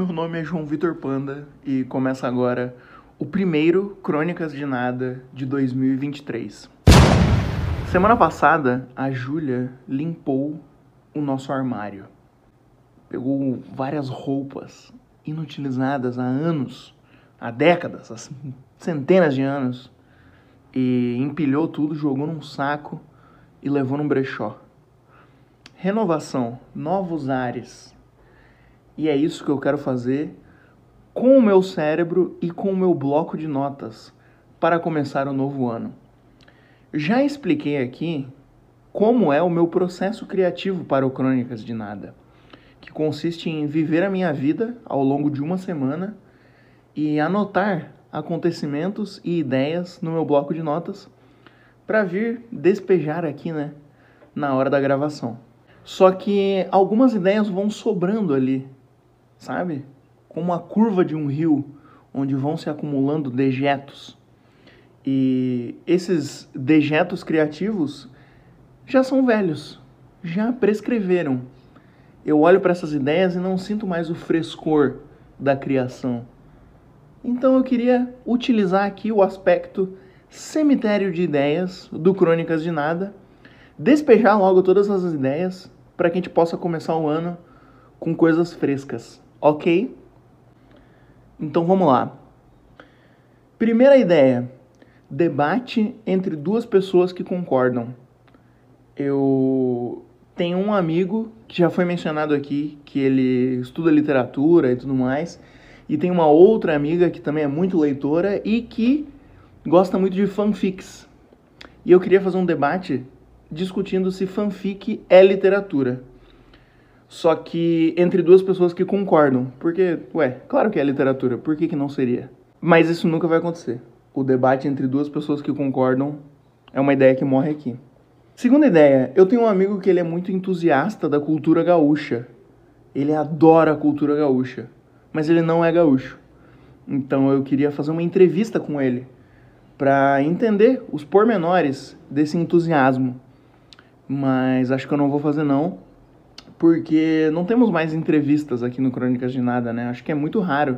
Meu nome é João Vitor Panda e começa agora o primeiro Crônicas de Nada de 2023. Semana passada, a Júlia limpou o nosso armário. Pegou várias roupas inutilizadas há anos, há décadas, há centenas de anos, e empilhou tudo, jogou num saco e levou num brechó. Renovação, novos ares e é isso que eu quero fazer com o meu cérebro e com o meu bloco de notas para começar o novo ano. Já expliquei aqui como é o meu processo criativo para o Crônicas de Nada, que consiste em viver a minha vida ao longo de uma semana e anotar acontecimentos e ideias no meu bloco de notas para vir despejar aqui, né, na hora da gravação. Só que algumas ideias vão sobrando ali sabe? Como a curva de um rio, onde vão se acumulando dejetos. E esses dejetos criativos já são velhos, já prescreveram. Eu olho para essas ideias e não sinto mais o frescor da criação. Então eu queria utilizar aqui o aspecto cemitério de ideias do Crônicas de Nada, despejar logo todas as ideias para que a gente possa começar o ano com coisas frescas. Ok? Então vamos lá. Primeira ideia: debate entre duas pessoas que concordam. Eu tenho um amigo que já foi mencionado aqui, que ele estuda literatura e tudo mais, e tem uma outra amiga que também é muito leitora e que gosta muito de fanfics. E eu queria fazer um debate discutindo se fanfic é literatura só que entre duas pessoas que concordam. Porque, ué, claro que é literatura, por que, que não seria? Mas isso nunca vai acontecer. O debate entre duas pessoas que concordam é uma ideia que morre aqui. Segunda ideia, eu tenho um amigo que ele é muito entusiasta da cultura gaúcha. Ele adora a cultura gaúcha, mas ele não é gaúcho. Então eu queria fazer uma entrevista com ele para entender os pormenores desse entusiasmo. Mas acho que eu não vou fazer não, porque não temos mais entrevistas aqui no Crônicas de Nada, né? Acho que é muito raro.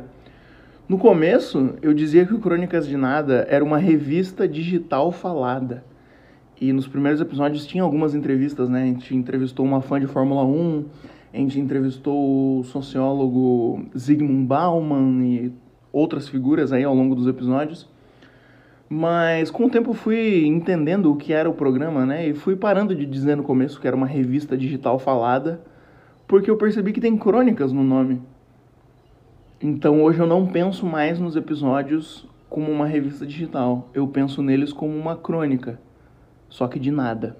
No começo, eu dizia que o Crônicas de Nada era uma revista digital falada. E nos primeiros episódios tinha algumas entrevistas, né? A gente entrevistou uma fã de Fórmula 1, a gente entrevistou o sociólogo Zygmunt Bauman e outras figuras aí ao longo dos episódios. Mas com o tempo fui entendendo o que era o programa, né? E fui parando de dizer no começo que era uma revista digital falada porque eu percebi que tem crônicas no nome. Então hoje eu não penso mais nos episódios como uma revista digital, eu penso neles como uma crônica, só que de nada.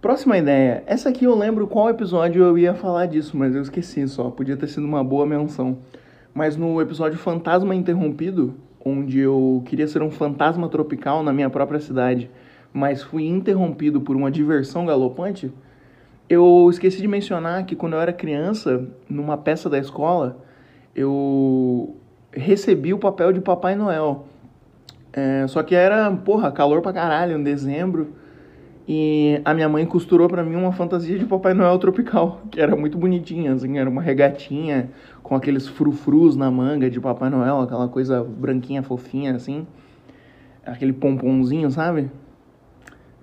Próxima ideia. Essa aqui eu lembro qual episódio eu ia falar disso, mas eu esqueci só. Podia ter sido uma boa menção. Mas no episódio Fantasma Interrompido, onde eu queria ser um fantasma tropical na minha própria cidade, mas fui interrompido por uma diversão galopante, eu esqueci de mencionar que quando eu era criança, numa peça da escola, eu recebi o papel de Papai Noel. É, só que era, porra, calor pra caralho, em dezembro. E a minha mãe costurou para mim uma fantasia de Papai Noel tropical, que era muito bonitinha, assim, era uma regatinha com aqueles frufrus na manga de Papai Noel, aquela coisa branquinha, fofinha, assim. Aquele pomponzinho, sabe?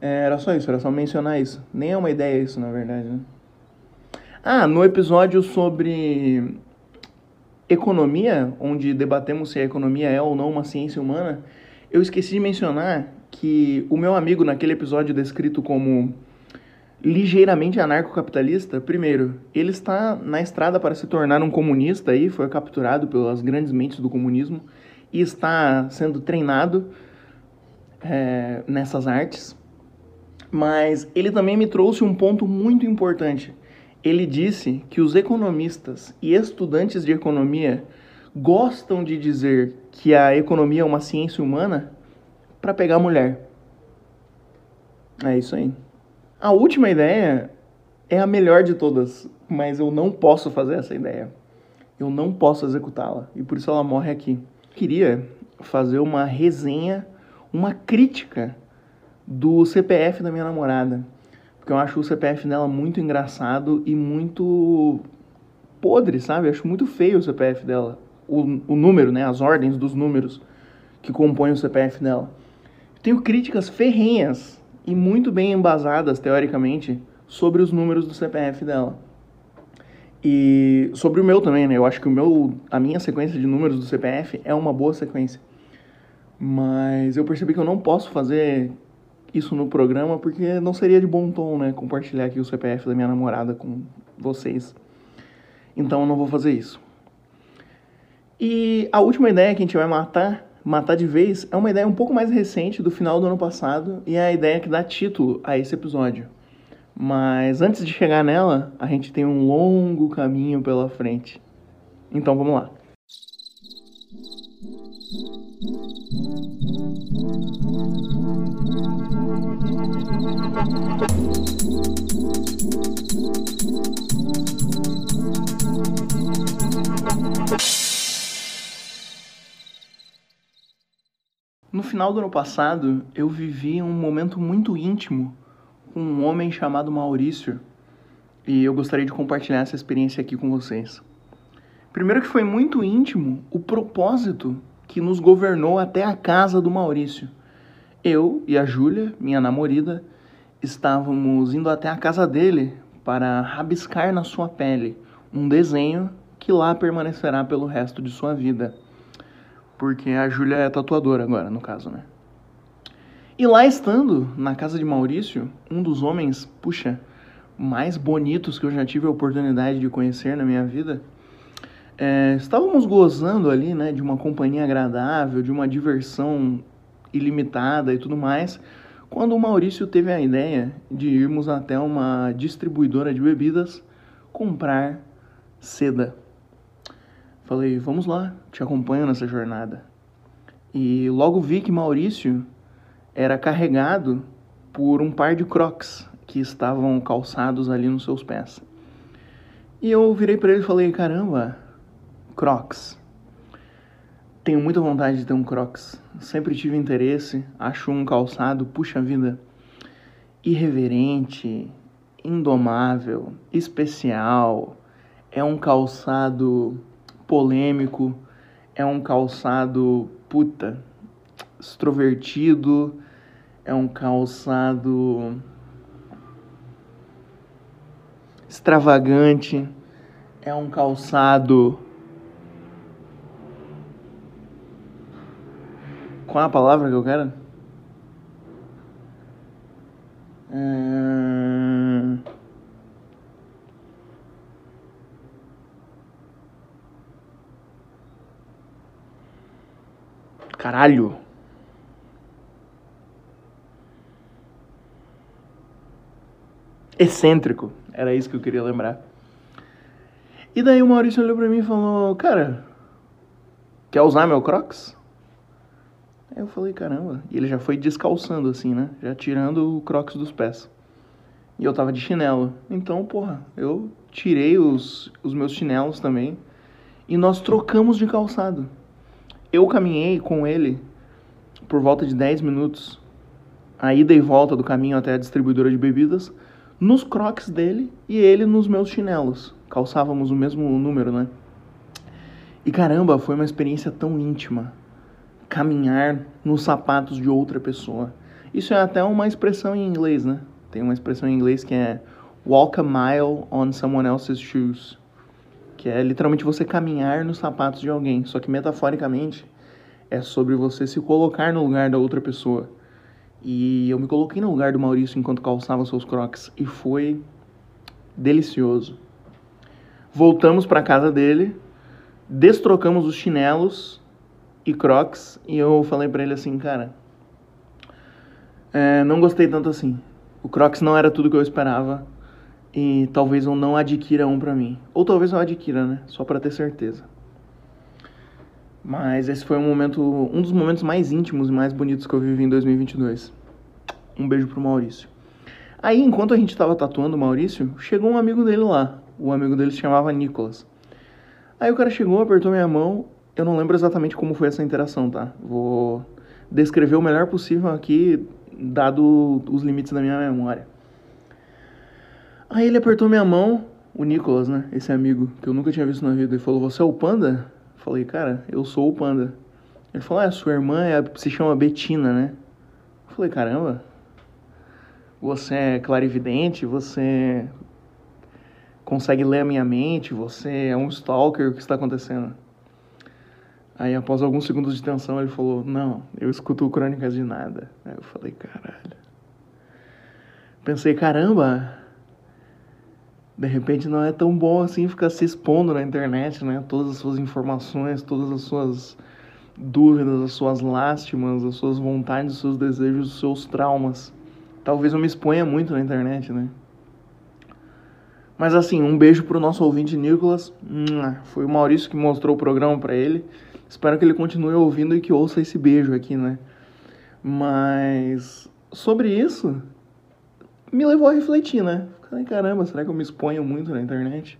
É, era só isso, era só mencionar isso. Nem é uma ideia isso, na verdade, né? Ah, no episódio sobre economia, onde debatemos se a economia é ou não uma ciência humana, eu esqueci de mencionar que o meu amigo naquele episódio descrito como ligeiramente anarcocapitalista, primeiro, ele está na estrada para se tornar um comunista aí, foi capturado pelas grandes mentes do comunismo e está sendo treinado é, nessas artes. Mas ele também me trouxe um ponto muito importante. Ele disse que os economistas e estudantes de economia gostam de dizer que a economia é uma ciência humana para pegar mulher. É isso aí. A última ideia é a melhor de todas, mas eu não posso fazer essa ideia. Eu não posso executá-la e por isso ela morre aqui. Queria fazer uma resenha, uma crítica do CPF da minha namorada. Porque eu acho o CPF dela muito engraçado e muito podre, sabe? Acho muito feio o CPF dela. O, o número, né? As ordens dos números que compõem o CPF dela. Tenho críticas ferrenhas e muito bem embasadas, teoricamente, sobre os números do CPF dela. E sobre o meu também, né? Eu acho que o meu, a minha sequência de números do CPF é uma boa sequência. Mas eu percebi que eu não posso fazer isso no programa porque não seria de bom tom, né? Compartilhar aqui o CPF da minha namorada com vocês. Então eu não vou fazer isso. E a última ideia que a gente vai matar, matar de vez, é uma ideia um pouco mais recente do final do ano passado e é a ideia que dá título a esse episódio. Mas antes de chegar nela, a gente tem um longo caminho pela frente. Então vamos lá. No final do ano passado, eu vivi um momento muito íntimo com um homem chamado Maurício e eu gostaria de compartilhar essa experiência aqui com vocês. Primeiro que foi muito íntimo o propósito que nos governou até a casa do Maurício. Eu e a Júlia, minha namorada, estávamos indo até a casa dele para rabiscar na sua pele um desenho que lá permanecerá pelo resto de sua vida. Porque a Júlia é tatuadora agora, no caso, né? E lá estando, na casa de Maurício, um dos homens, puxa, mais bonitos que eu já tive a oportunidade de conhecer na minha vida, é, estávamos gozando ali, né, de uma companhia agradável, de uma diversão ilimitada e tudo mais, quando o Maurício teve a ideia de irmos até uma distribuidora de bebidas comprar seda. Falei, vamos lá, te acompanho nessa jornada. E logo vi que Maurício era carregado por um par de crocs que estavam calçados ali nos seus pés. E eu virei para ele e falei: caramba, crocs. Tenho muita vontade de ter um crocs. Sempre tive interesse, acho um calçado, puxa vida, irreverente, indomável, especial. É um calçado polêmico, é um calçado puta, extrovertido, é um calçado extravagante, é um calçado. Qual é a palavra que eu quero? Hum... Caralho. excêntrico. Era isso que eu queria lembrar. E daí o Maurício olhou pra mim e falou: Cara, quer usar meu Crocs? Aí eu falei: Caramba. E ele já foi descalçando assim, né? Já tirando o Crocs dos pés. E eu tava de chinelo. Então, porra, eu tirei os, os meus chinelos também. E nós trocamos de calçado. Eu caminhei com ele por volta de 10 minutos. A ida e volta do caminho até a distribuidora de bebidas nos crocs dele e ele nos meus chinelos. Calçávamos o mesmo número, né? E caramba, foi uma experiência tão íntima. Caminhar nos sapatos de outra pessoa. Isso é até uma expressão em inglês, né? Tem uma expressão em inglês que é walk a mile on someone else's shoes. Que é literalmente você caminhar nos sapatos de alguém. Só que metaforicamente é sobre você se colocar no lugar da outra pessoa. E eu me coloquei no lugar do Maurício enquanto calçava seus crocs e foi delicioso. Voltamos para casa dele, destrocamos os chinelos e crocs e eu falei para ele assim, cara, é, não gostei tanto assim. O crocs não era tudo que eu esperava e talvez eu não adquira um para mim, ou talvez eu adquira, né? Só para ter certeza. Mas esse foi um momento, um dos momentos mais íntimos e mais bonitos que eu vivi em 2022. Um beijo pro Maurício. Aí, enquanto a gente estava tatuando o Maurício, chegou um amigo dele lá. O amigo dele se chamava Nicolas. Aí o cara chegou, apertou minha mão. Eu não lembro exatamente como foi essa interação, tá? Vou descrever o melhor possível aqui, dado os limites da minha memória. Aí ele apertou minha mão, o Nicolas, né? Esse amigo que eu nunca tinha visto na vida, ele falou: Você é o Panda? Falei: Cara, eu sou o Panda. Ele falou: Ah, sua irmã é, se chama Betina, né? Eu falei: Caramba, você é clarividente, você consegue ler a minha mente, você é um stalker, o que está acontecendo? Aí, após alguns segundos de tensão, ele falou: Não, eu escuto crônicas de nada. Aí eu falei: Caralho. Pensei: Caramba, de repente não é tão bom assim ficar se expondo na internet, né? Todas as suas informações, todas as suas dúvidas, as suas lástimas, as suas vontades, os seus desejos, os seus traumas. Talvez eu me exponha muito na internet, né? Mas assim, um beijo pro nosso ouvinte Nicolas. Foi o Maurício que mostrou o programa para ele. Espero que ele continue ouvindo e que ouça esse beijo aqui, né? Mas sobre isso, me levou a refletir, né? Falei, caramba, será que eu me exponho muito na internet?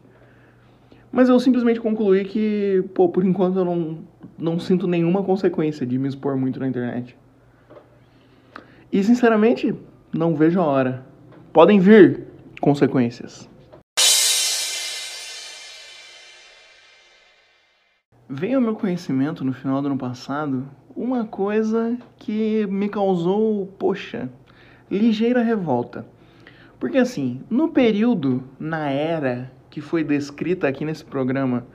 Mas eu simplesmente concluí que, pô, por enquanto eu não, não sinto nenhuma consequência de me expor muito na internet. E sinceramente, não vejo a hora. Podem vir consequências. Veio ao meu conhecimento no final do ano passado uma coisa que me causou, poxa, ligeira revolta. Porque assim, no período, na era que foi descrita aqui nesse programa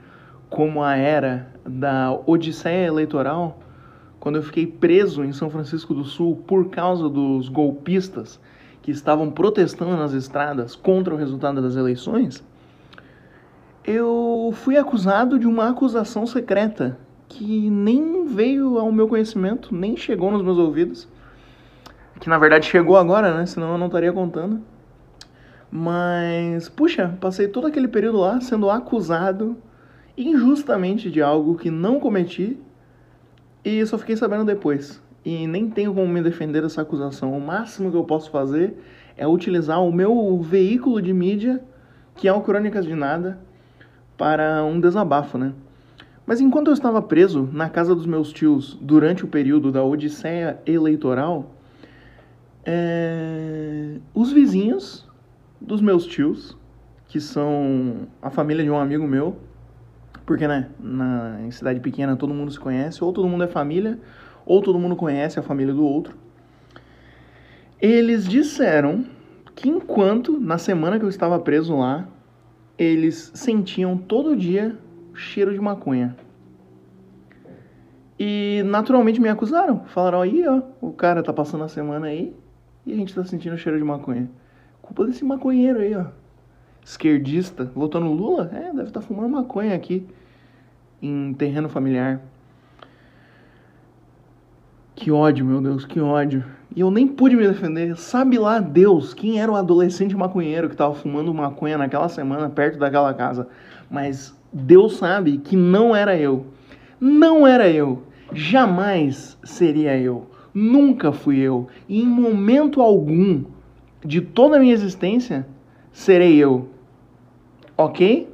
como a era da Odisseia Eleitoral, quando eu fiquei preso em São Francisco do Sul por causa dos golpistas que estavam protestando nas estradas contra o resultado das eleições, eu fui acusado de uma acusação secreta que nem veio ao meu conhecimento, nem chegou nos meus ouvidos. Que na verdade chegou agora, né? Senão eu não estaria contando. Mas, puxa, passei todo aquele período lá sendo acusado injustamente de algo que não cometi e só fiquei sabendo depois. E nem tenho como me defender dessa acusação. O máximo que eu posso fazer é utilizar o meu veículo de mídia, que é o Crônicas de Nada, para um desabafo, né? Mas enquanto eu estava preso na casa dos meus tios durante o período da Odisseia Eleitoral, é... os vizinhos dos meus tios, que são a família de um amigo meu, porque, né, na, em cidade pequena todo mundo se conhece, ou todo mundo é família, ou todo mundo conhece a família do outro. Eles disseram que enquanto, na semana que eu estava preso lá, eles sentiam todo dia cheiro de maconha. E naturalmente me acusaram. Falaram, aí, ó, o cara tá passando a semana aí e a gente tá sentindo cheiro de maconha. Culpa desse maconheiro aí, ó. Esquerdista, votando Lula? É, deve estar tá fumando maconha aqui em terreno familiar. Que ódio, meu Deus, que ódio. E eu nem pude me defender. Sabe lá Deus quem era o adolescente maconheiro que estava fumando maconha naquela semana perto daquela casa. Mas Deus sabe que não era eu. Não era eu. Jamais seria eu. Nunca fui eu. E em momento algum de toda a minha existência serei eu. Ok?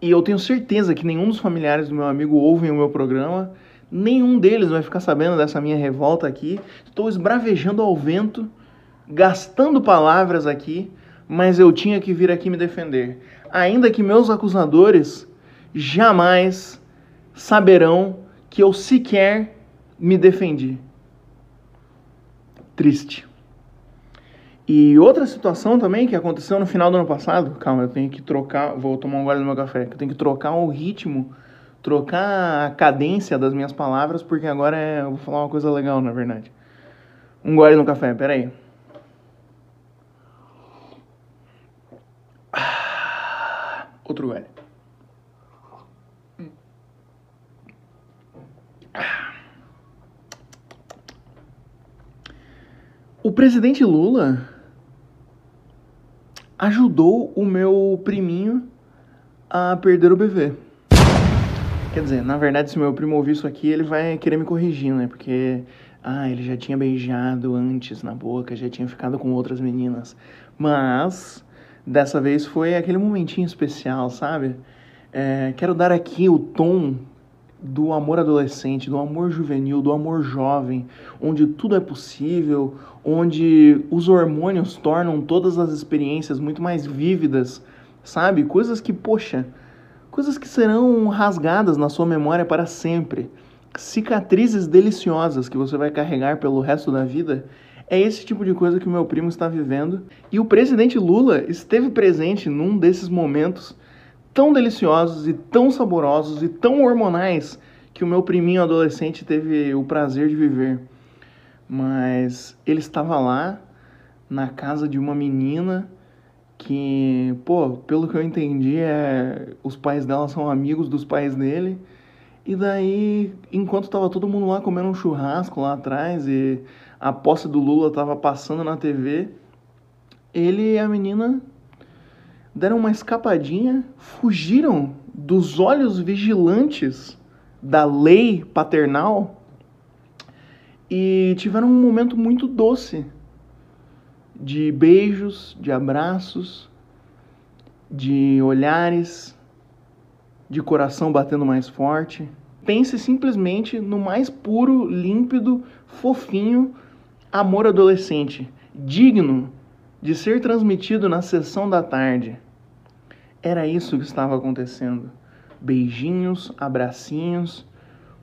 E eu tenho certeza que nenhum dos familiares do meu amigo ouvem o meu programa Nenhum deles vai ficar sabendo dessa minha revolta aqui. Estou esbravejando ao vento, gastando palavras aqui, mas eu tinha que vir aqui me defender. Ainda que meus acusadores jamais saberão que eu sequer me defendi. Triste. E outra situação também que aconteceu no final do ano passado, calma, eu tenho que trocar, vou tomar um gole no meu café, eu tenho que trocar o ritmo trocar a cadência das minhas palavras, porque agora é, eu vou falar uma coisa legal, na verdade. Um gole no café, peraí. Outro gole. O presidente Lula ajudou o meu priminho a perder o bebê. Quer dizer, na verdade, se meu primo ouvir isso aqui, ele vai querer me corrigir, né? Porque, ah, ele já tinha beijado antes na boca, já tinha ficado com outras meninas. Mas, dessa vez foi aquele momentinho especial, sabe? É, quero dar aqui o tom do amor adolescente, do amor juvenil, do amor jovem, onde tudo é possível, onde os hormônios tornam todas as experiências muito mais vívidas, sabe? Coisas que, poxa, coisas que serão rasgadas na sua memória para sempre. Cicatrizes deliciosas que você vai carregar pelo resto da vida. É esse tipo de coisa que o meu primo está vivendo. E o presidente Lula esteve presente num desses momentos tão deliciosos e tão saborosos e tão hormonais que o meu priminho adolescente teve o prazer de viver. Mas ele estava lá na casa de uma menina que, pô, pelo que eu entendi, é os pais dela são amigos dos pais dele. E daí, enquanto tava todo mundo lá comendo um churrasco lá atrás e a posse do Lula tava passando na TV, ele e a menina deram uma escapadinha, fugiram dos olhos vigilantes da lei paternal e tiveram um momento muito doce de beijos, de abraços, de olhares, de coração batendo mais forte. Pense simplesmente no mais puro, límpido, fofinho amor adolescente, digno de ser transmitido na sessão da tarde. Era isso que estava acontecendo. Beijinhos, abracinhos.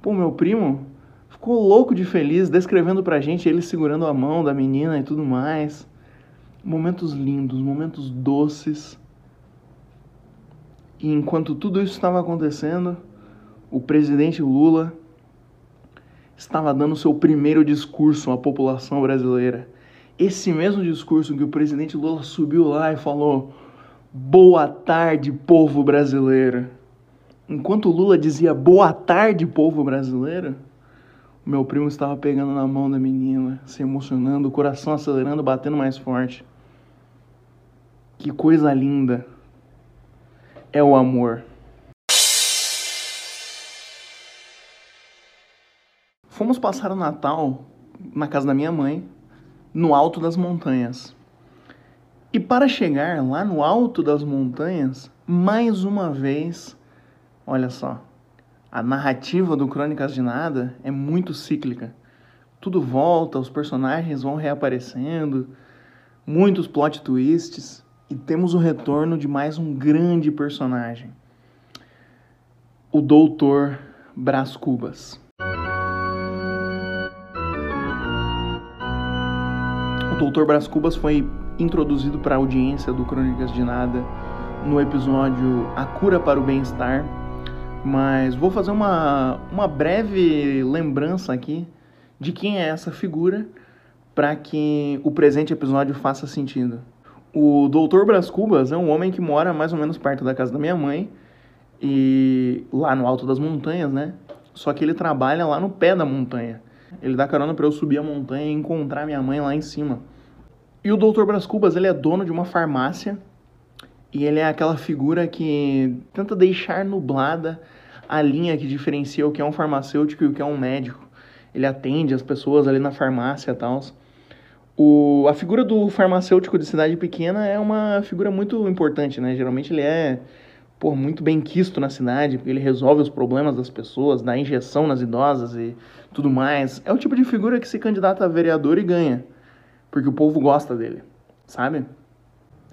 Pô, meu primo ficou louco de feliz, descrevendo pra gente ele segurando a mão da menina e tudo mais. Momentos lindos, momentos doces. E enquanto tudo isso estava acontecendo, o presidente Lula estava dando seu primeiro discurso à população brasileira. Esse mesmo discurso que o presidente Lula subiu lá e falou: Boa tarde, povo brasileiro. Enquanto Lula dizia boa tarde, povo brasileiro, o meu primo estava pegando na mão da menina, se emocionando, o coração acelerando, batendo mais forte. Que coisa linda é o amor. Fomos passar o Natal na casa da minha mãe, no alto das montanhas. E para chegar lá no alto das montanhas, mais uma vez, olha só, a narrativa do Crônicas de Nada é muito cíclica. Tudo volta, os personagens vão reaparecendo, muitos plot twists, e temos o retorno de mais um grande personagem, o Doutor Brás Cubas. O Doutor Brás Cubas foi introduzido para a audiência do Crônicas de Nada no episódio A Cura para o Bem-Estar, mas vou fazer uma, uma breve lembrança aqui de quem é essa figura para que o presente episódio faça sentido. O Dr. Brás Cubas é um homem que mora mais ou menos perto da casa da minha mãe e lá no alto das montanhas, né? Só que ele trabalha lá no pé da montanha. Ele dá carona para eu subir a montanha e encontrar minha mãe lá em cima. E o Dr. Brás Cubas, ele é dono de uma farmácia e ele é aquela figura que tenta deixar nublada a linha que diferencia o que é um farmacêutico e o que é um médico. Ele atende as pessoas ali na farmácia e tal. O, a figura do farmacêutico de cidade pequena é uma figura muito importante, né? Geralmente ele é pô, muito bem quisto na cidade, porque ele resolve os problemas das pessoas, dá injeção nas idosas e tudo mais. É o tipo de figura que se candidata a vereador e ganha porque o povo gosta dele, sabe?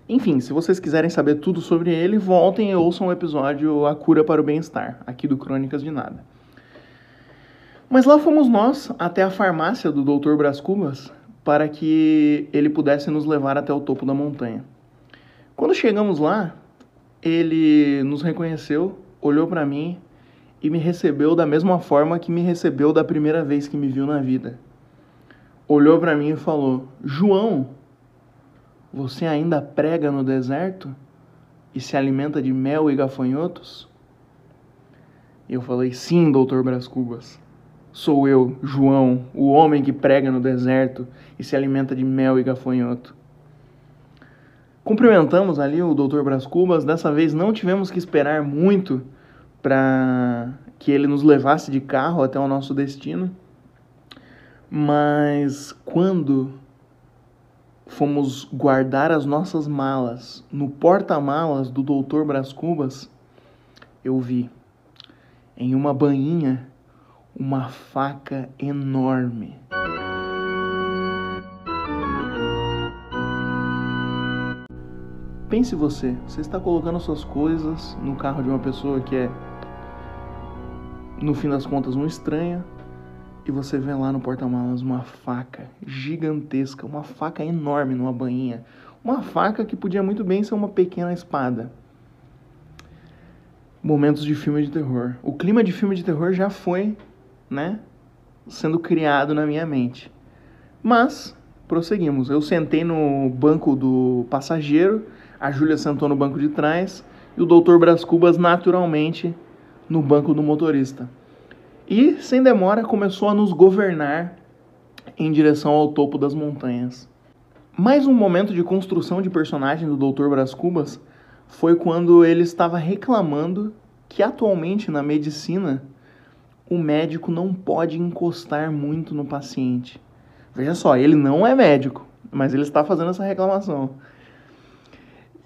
Enfim, se vocês quiserem saber tudo sobre ele, voltem e ouçam o episódio A Cura para o Bem-Estar, aqui do Crônicas de Nada. Mas lá fomos nós até a farmácia do Dr. Brás Cubas para que ele pudesse nos levar até o topo da montanha. Quando chegamos lá, ele nos reconheceu, olhou para mim e me recebeu da mesma forma que me recebeu da primeira vez que me viu na vida olhou para mim e falou: João, você ainda prega no deserto e se alimenta de mel e gafanhotos? E eu falei: Sim, doutor Brás Cubas. Sou eu, João, o homem que prega no deserto e se alimenta de mel e gafanhoto. Cumprimentamos ali o doutor Brás Cubas. Dessa vez não tivemos que esperar muito para que ele nos levasse de carro até o nosso destino. Mas quando fomos guardar as nossas malas no porta-malas do Dr. Brás Cubas, eu vi. em uma bainha uma faca enorme. Pense você, você está colocando suas coisas no carro de uma pessoa que é, no fim das contas, um estranho, e você vê lá no porta-malas uma faca gigantesca, uma faca enorme numa bainha, uma faca que podia muito bem ser uma pequena espada. Momentos de filme de terror. O clima de filme de terror já foi, né, sendo criado na minha mente. Mas prosseguimos. Eu sentei no banco do passageiro a Júlia sentou no banco de trás e o doutor Brás Cubas naturalmente no banco do motorista. E, sem demora, começou a nos governar em direção ao topo das montanhas. Mais um momento de construção de personagem do Dr. Brás Cubas foi quando ele estava reclamando que atualmente na medicina o médico não pode encostar muito no paciente. Veja só, ele não é médico, mas ele está fazendo essa reclamação.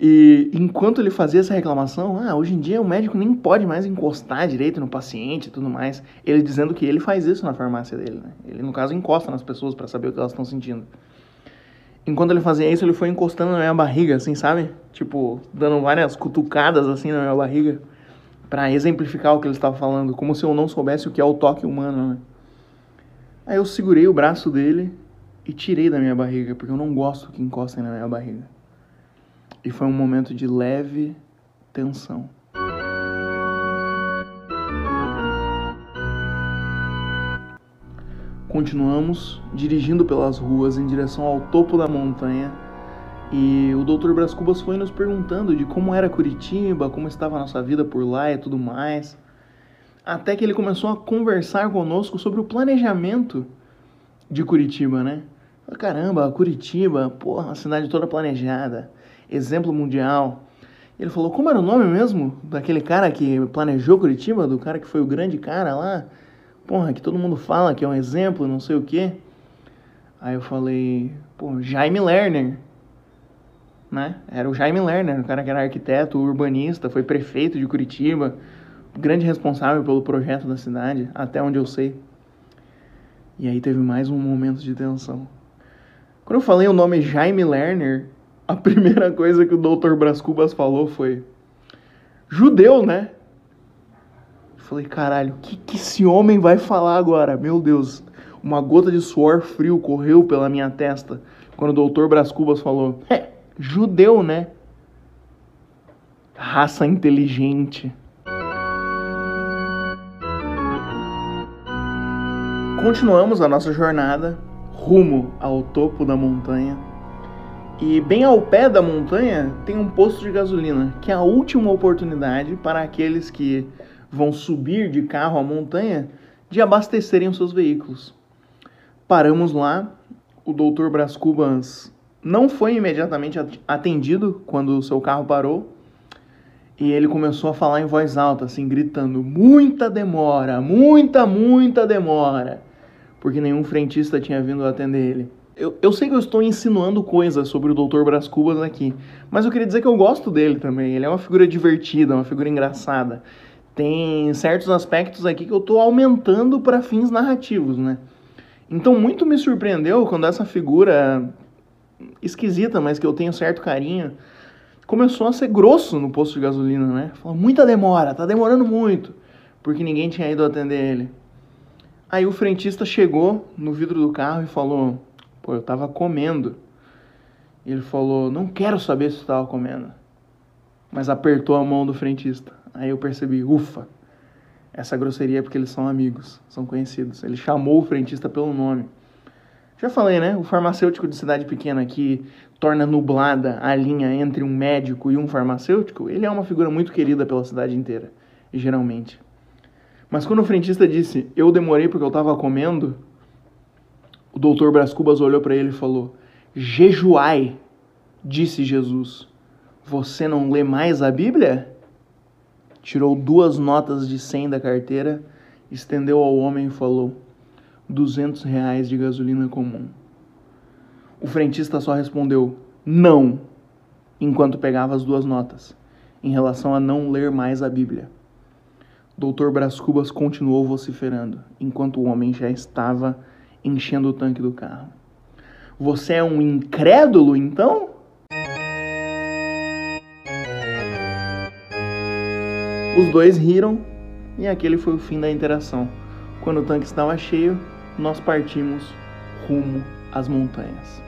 E enquanto ele fazia essa reclamação, ah, hoje em dia o médico nem pode mais encostar direito no paciente e tudo mais. Ele dizendo que ele faz isso na farmácia dele, né? Ele, no caso, encosta nas pessoas para saber o que elas estão sentindo. Enquanto ele fazia isso, ele foi encostando na minha barriga, assim, sabe? Tipo, dando várias cutucadas assim na minha barriga para exemplificar o que ele estava falando, como se eu não soubesse o que é o toque humano, né? Aí eu segurei o braço dele e tirei da minha barriga, porque eu não gosto que encostem na minha barriga. E foi um momento de leve tensão. Continuamos dirigindo pelas ruas em direção ao topo da montanha e o Dr. Bras Cubas foi nos perguntando de como era Curitiba, como estava a nossa vida por lá e tudo mais. Até que ele começou a conversar conosco sobre o planejamento de Curitiba, né? Caramba, Curitiba, porra, a cidade toda planejada exemplo mundial. Ele falou, como era o nome mesmo daquele cara que planejou Curitiba, do cara que foi o grande cara lá? Porra, que todo mundo fala que é um exemplo, não sei o quê. Aí eu falei, pô, Jaime Lerner. Né? Era o Jaime Lerner, o cara que era arquiteto, urbanista, foi prefeito de Curitiba, grande responsável pelo projeto da cidade, até onde eu sei. E aí teve mais um momento de tensão. Quando eu falei o nome Jaime Lerner, a primeira coisa que o Dr. Bras Cubas falou foi: judeu, né? Eu falei, caralho, o que, que esse homem vai falar agora? Meu Deus, uma gota de suor frio correu pela minha testa quando o Dr. Bras Cubas falou: é, judeu, né? Raça inteligente. Continuamos a nossa jornada rumo ao topo da montanha e bem ao pé da montanha tem um posto de gasolina, que é a última oportunidade para aqueles que vão subir de carro à montanha de abastecerem os seus veículos. Paramos lá, o doutor Bras Cubas não foi imediatamente atendido quando o seu carro parou. E ele começou a falar em voz alta, assim, gritando: muita demora, muita, muita demora. Porque nenhum frentista tinha vindo atender ele. Eu, eu sei que eu estou insinuando coisas sobre o Dr. Brás Cubas aqui, mas eu queria dizer que eu gosto dele também. Ele é uma figura divertida, uma figura engraçada. Tem certos aspectos aqui que eu estou aumentando para fins narrativos, né? Então, muito me surpreendeu quando essa figura esquisita, mas que eu tenho certo carinho, começou a ser grosso no posto de gasolina, né? Falou, muita demora, tá demorando muito, porque ninguém tinha ido atender ele. Aí o frentista chegou no vidro do carro e falou: Pô, eu tava comendo. Ele falou: Não quero saber se tu tava comendo. Mas apertou a mão do frentista. Aí eu percebi: Ufa, essa grosseria é porque eles são amigos, são conhecidos. Ele chamou o frentista pelo nome. Já falei, né? O farmacêutico de cidade pequena que torna nublada a linha entre um médico e um farmacêutico, ele é uma figura muito querida pela cidade inteira, geralmente. Mas quando o frentista disse, eu demorei porque eu estava comendo, o doutor Bras Cubas olhou para ele e falou: Jejuai, disse Jesus. Você não lê mais a Bíblia? Tirou duas notas de cem da carteira, estendeu ao homem e falou: duzentos reais de gasolina comum. O frentista só respondeu: não, enquanto pegava as duas notas, em relação a não ler mais a Bíblia. Dr. Brás Cubas continuou vociferando, enquanto o homem já estava enchendo o tanque do carro. Você é um incrédulo, então? Os dois riram e aquele foi o fim da interação. Quando o tanque estava cheio, nós partimos rumo às montanhas.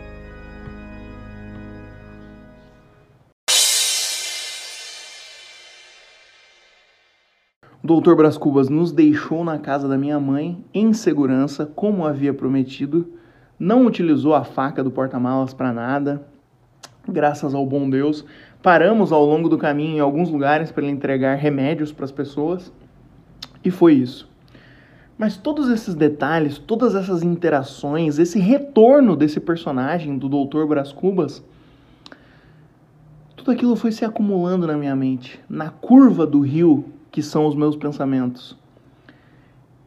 O Dr. Brás Cubas nos deixou na casa da minha mãe em segurança, como havia prometido. Não utilizou a faca do porta-malas para nada, graças ao bom Deus. Paramos ao longo do caminho em alguns lugares para ele entregar remédios para as pessoas e foi isso. Mas todos esses detalhes, todas essas interações, esse retorno desse personagem do Dr. Brás Cubas, tudo aquilo foi se acumulando na minha mente, na curva do rio que são os meus pensamentos.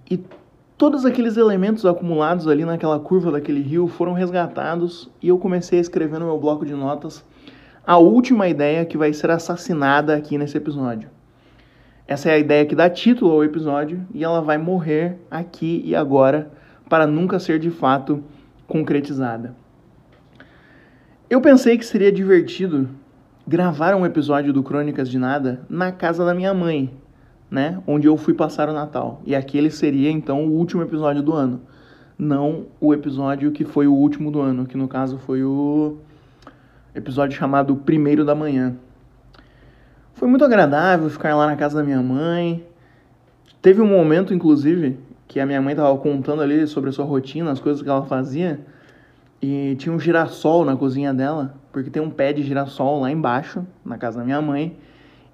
E todos aqueles elementos acumulados ali naquela curva daquele rio foram resgatados e eu comecei a escrever no meu bloco de notas a última ideia que vai ser assassinada aqui nesse episódio. Essa é a ideia que dá título ao episódio e ela vai morrer aqui e agora para nunca ser de fato concretizada. Eu pensei que seria divertido gravar um episódio do Crônicas de Nada na casa da minha mãe, né, onde eu fui passar o Natal. E aquele seria então o último episódio do ano, não o episódio que foi o último do ano, que no caso foi o episódio chamado Primeiro da Manhã. Foi muito agradável ficar lá na casa da minha mãe. Teve um momento, inclusive, que a minha mãe estava contando ali sobre a sua rotina, as coisas que ela fazia, e tinha um girassol na cozinha dela, porque tem um pé de girassol lá embaixo, na casa da minha mãe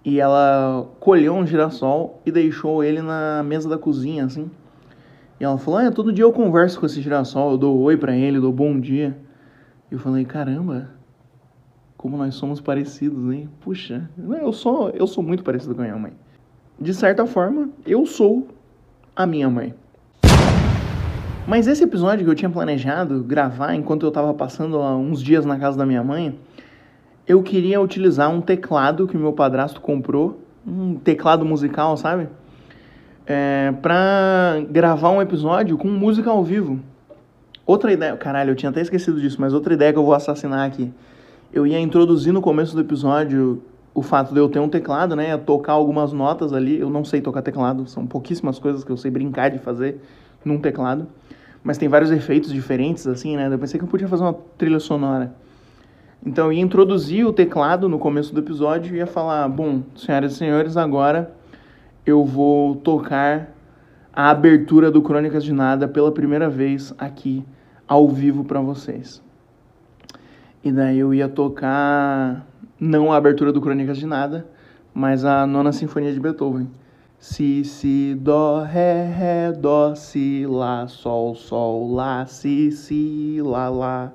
e ela colheu um girassol e deixou ele na mesa da cozinha, assim. E ela falou: ah, todo dia eu converso com esse girassol, eu dou oi para ele, dou bom dia. E eu falei: caramba, como nós somos parecidos, hein? Puxa, eu sou, eu sou muito parecido com a minha mãe. De certa forma, eu sou a minha mãe. Mas esse episódio que eu tinha planejado gravar enquanto eu estava passando uns dias na casa da minha mãe eu queria utilizar um teclado que meu padrasto comprou, um teclado musical, sabe? É, pra gravar um episódio com música ao vivo. Outra ideia, caralho, eu tinha até esquecido disso, mas outra ideia que eu vou assassinar aqui. Eu ia introduzir no começo do episódio o fato de eu ter um teclado, né? Tocar algumas notas ali. Eu não sei tocar teclado, são pouquíssimas coisas que eu sei brincar de fazer num teclado. Mas tem vários efeitos diferentes, assim, né? Eu pensei que eu podia fazer uma trilha sonora. Então eu ia introduzir o teclado no começo do episódio e ia falar: bom, senhoras e senhores, agora eu vou tocar a abertura do Crônicas de Nada pela primeira vez aqui ao vivo para vocês. E daí eu ia tocar não a abertura do Crônicas de Nada, mas a nona sinfonia de Beethoven. Si, si, dó, ré, ré, dó, si, lá, sol, sol, lá, si, si, lá, lá.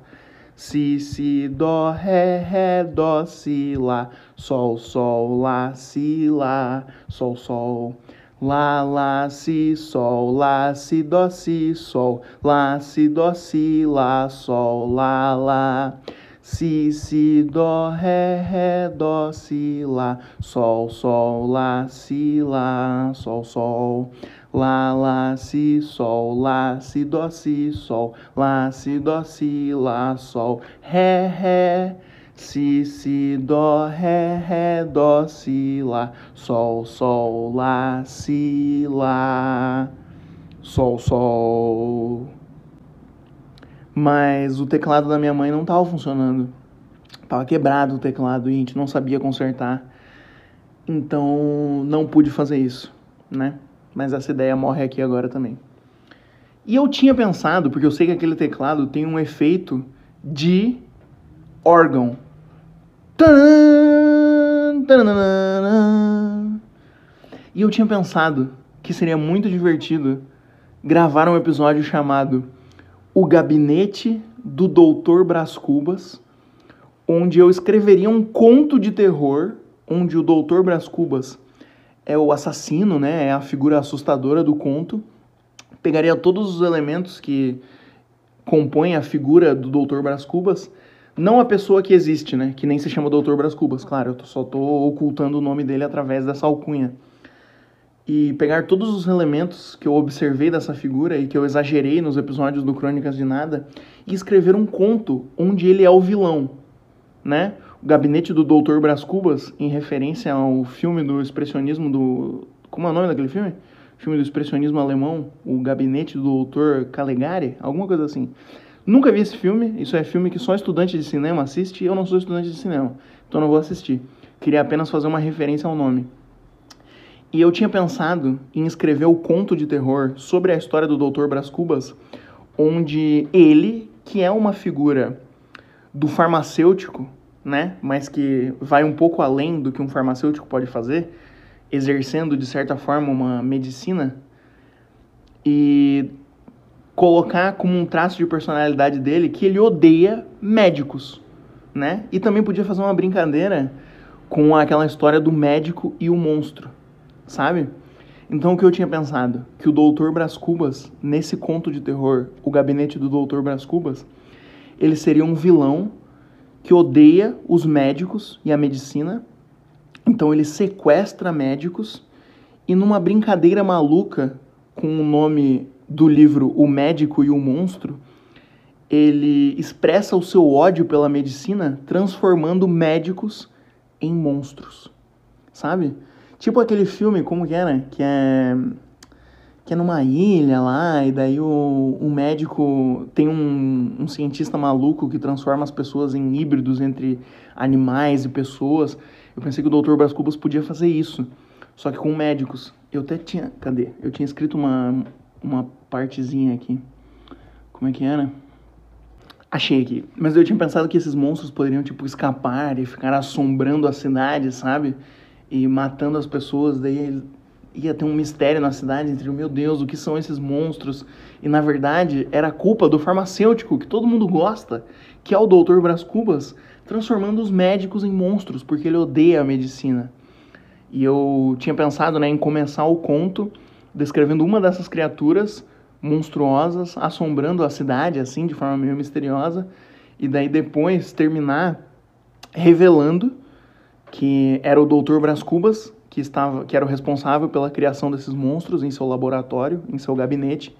Si, si, dó, ré, ré, dó, si, lá, sol, sol, lá, si, lá, sol, sol. Lá, lá, si, sol, lá, si, dó, si, sol, lá, si, dó, si, lá, sol, lá, lá. Si, si, dó, ré, ré, dó, si, lá, sol, sol, lá, si, lá, sol, sol. Lá, lá, si, sol, lá, si, dó, si, sol, lá, si, dó, si, lá, sol, ré, ré, si, si, dó, ré, ré, dó, si, lá, sol, sol, lá, si, lá, sol, sol. Mas o teclado da minha mãe não estava funcionando. Tava quebrado o teclado e a gente não sabia consertar. Então não pude fazer isso, né? mas essa ideia morre aqui agora também. E eu tinha pensado, porque eu sei que aquele teclado tem um efeito de órgão. E eu tinha pensado que seria muito divertido gravar um episódio chamado O Gabinete do Doutor Brás Cubas, onde eu escreveria um conto de terror onde o Doutor Brás Cubas é o assassino, né? É a figura assustadora do conto. Pegaria todos os elementos que compõem a figura do Dr. Brás Cubas, não a pessoa que existe, né? Que nem se chama Dr. Brás Cubas, claro, eu só tô ocultando o nome dele através dessa alcunha. E pegar todos os elementos que eu observei dessa figura e que eu exagerei nos episódios do Crônicas de Nada e escrever um conto onde ele é o vilão, né? O Gabinete do Doutor Brás Cubas, em referência ao filme do expressionismo do... Como é o nome daquele filme? Filme do expressionismo alemão, O Gabinete do Doutor Calegari, alguma coisa assim. Nunca vi esse filme, isso é filme que só estudante de cinema assiste eu não sou estudante de cinema, então não vou assistir. Queria apenas fazer uma referência ao nome. E eu tinha pensado em escrever o conto de terror sobre a história do Dr. Brás Cubas, onde ele, que é uma figura do farmacêutico, né, mas que vai um pouco além do que um farmacêutico pode fazer, exercendo de certa forma uma medicina, e colocar como um traço de personalidade dele que ele odeia médicos, né? E também podia fazer uma brincadeira com aquela história do médico e o monstro sabe? Então o que eu tinha pensado? Que o Doutor Brás Cubas, nesse conto de terror, o gabinete do Doutor Brás Cubas, ele seria um vilão que odeia os médicos e a medicina. Então ele sequestra médicos e numa brincadeira maluca com o nome do livro O Médico e o Monstro, ele expressa o seu ódio pela medicina transformando médicos em monstros. Sabe? Tipo aquele filme, como que era? Que é. Que é numa ilha lá, e daí o, o médico tem um, um cientista maluco que transforma as pessoas em híbridos entre animais e pessoas. Eu pensei que o Dr. Brás podia fazer isso, só que com médicos. Eu até tinha. Cadê? Eu tinha escrito uma, uma partezinha aqui. Como é que era? Achei aqui. Mas eu tinha pensado que esses monstros poderiam, tipo, escapar e ficar assombrando a cidade, sabe? E matando as pessoas, daí ia ter um mistério na cidade entre, meu Deus, o que são esses monstros? E na verdade era culpa do farmacêutico, que todo mundo gosta, que é o Dr. Brás Cubas, transformando os médicos em monstros, porque ele odeia a medicina. E eu tinha pensado né, em começar o conto descrevendo uma dessas criaturas monstruosas assombrando a cidade, assim, de forma meio misteriosa, e daí depois terminar revelando que era o Dr. Brás Cubas, que, estava, que era o responsável pela criação desses monstros em seu laboratório, em seu gabinete,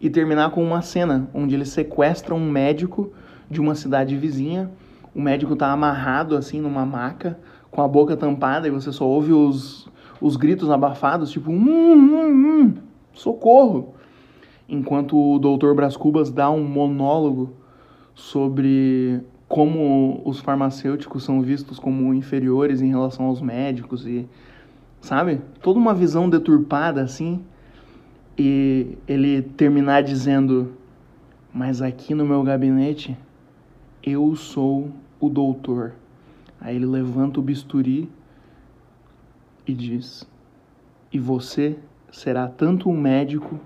e terminar com uma cena onde eles sequestram um médico de uma cidade vizinha. O médico está amarrado assim numa maca, com a boca tampada, e você só ouve os, os gritos abafados, tipo, hum, hum, hum, socorro! Enquanto o Dr. Brás Cubas dá um monólogo sobre como os farmacêuticos são vistos como inferiores em relação aos médicos e sabe? Toda uma visão deturpada assim. E ele terminar dizendo: "Mas aqui no meu gabinete eu sou o doutor". Aí ele levanta o bisturi e diz: "E você será tanto um médico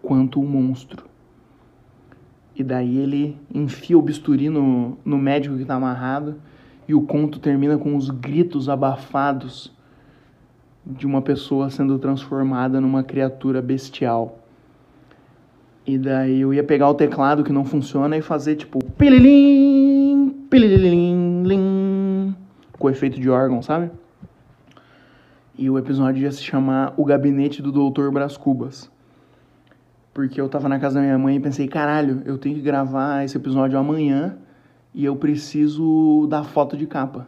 quanto um monstro". E daí ele enfia o bisturi no, no médico que está amarrado e o conto termina com os gritos abafados de uma pessoa sendo transformada numa criatura bestial. E daí eu ia pegar o teclado que não funciona e fazer tipo pililim, pililim, lim, com efeito de órgão, sabe? E o episódio ia se chamar O Gabinete do Doutor Brás Cubas porque eu tava na casa da minha mãe e pensei, caralho, eu tenho que gravar esse episódio amanhã e eu preciso da foto de capa.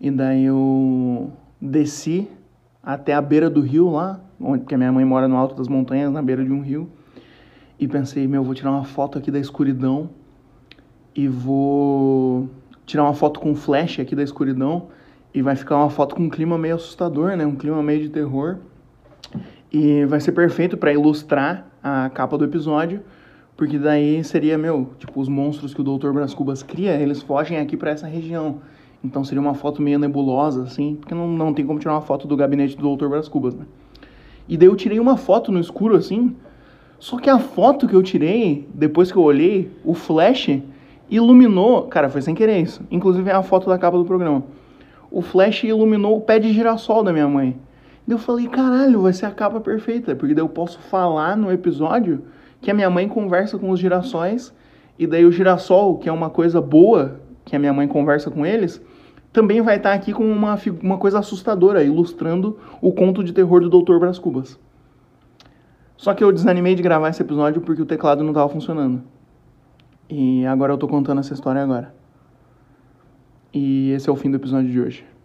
E daí eu desci até a beira do rio lá, onde porque a minha mãe mora no alto das montanhas, na beira de um rio, e pensei, meu, vou tirar uma foto aqui da escuridão e vou tirar uma foto com flash aqui da escuridão e vai ficar uma foto com um clima meio assustador, né? Um clima meio de terror. E vai ser perfeito para ilustrar a capa do episódio, porque daí seria, meu, tipo, os monstros que o Dr. Brás Cubas cria, eles fogem aqui para essa região. Então seria uma foto meio nebulosa, assim, porque não, não tem como tirar uma foto do gabinete do Dr. Brás Cubas, né? E daí eu tirei uma foto no escuro, assim, só que a foto que eu tirei, depois que eu olhei, o flash iluminou, cara, foi sem querer isso, inclusive é a foto da capa do programa. O flash iluminou o pé de girassol da minha mãe. Eu falei, caralho, vai ser a capa perfeita, porque daí eu posso falar no episódio que a minha mãe conversa com os girassóis, e daí o girassol, que é uma coisa boa, que a minha mãe conversa com eles, também vai estar aqui com uma, uma coisa assustadora, ilustrando o conto de terror do Dr. Brás Cubas. Só que eu desanimei de gravar esse episódio porque o teclado não estava funcionando. E agora eu tô contando essa história agora. E esse é o fim do episódio de hoje.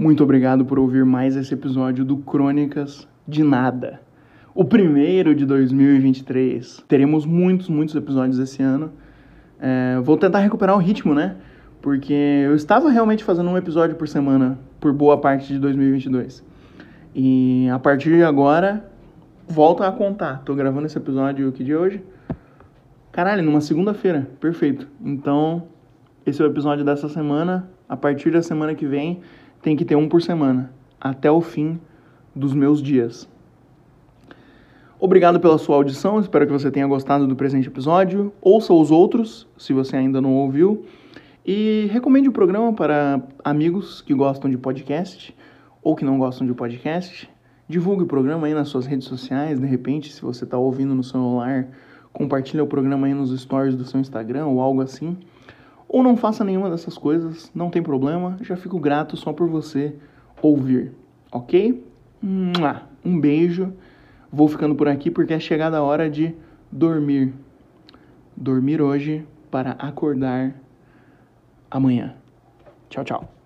Muito obrigado por ouvir mais esse episódio do Crônicas de Nada. O primeiro de 2023. Teremos muitos, muitos episódios esse ano. É, vou tentar recuperar o ritmo, né? Porque eu estava realmente fazendo um episódio por semana por boa parte de 2022. E a partir de agora, volto a contar. Tô gravando esse episódio aqui de hoje. Caralho, numa segunda-feira. Perfeito. Então, esse é o episódio dessa semana. A partir da semana que vem, tem que ter um por semana, até o fim dos meus dias. Obrigado pela sua audição, espero que você tenha gostado do presente episódio. Ouça os outros, se você ainda não ouviu. E recomende o programa para amigos que gostam de podcast ou que não gostam de podcast. Divulgue o programa aí nas suas redes sociais, de repente, se você está ouvindo no celular, compartilhe o programa aí nos stories do seu Instagram ou algo assim. Ou não faça nenhuma dessas coisas, não tem problema, já fico grato só por você ouvir, ok? Um beijo, vou ficando por aqui porque é chegada a hora de dormir. Dormir hoje para acordar amanhã. Tchau, tchau.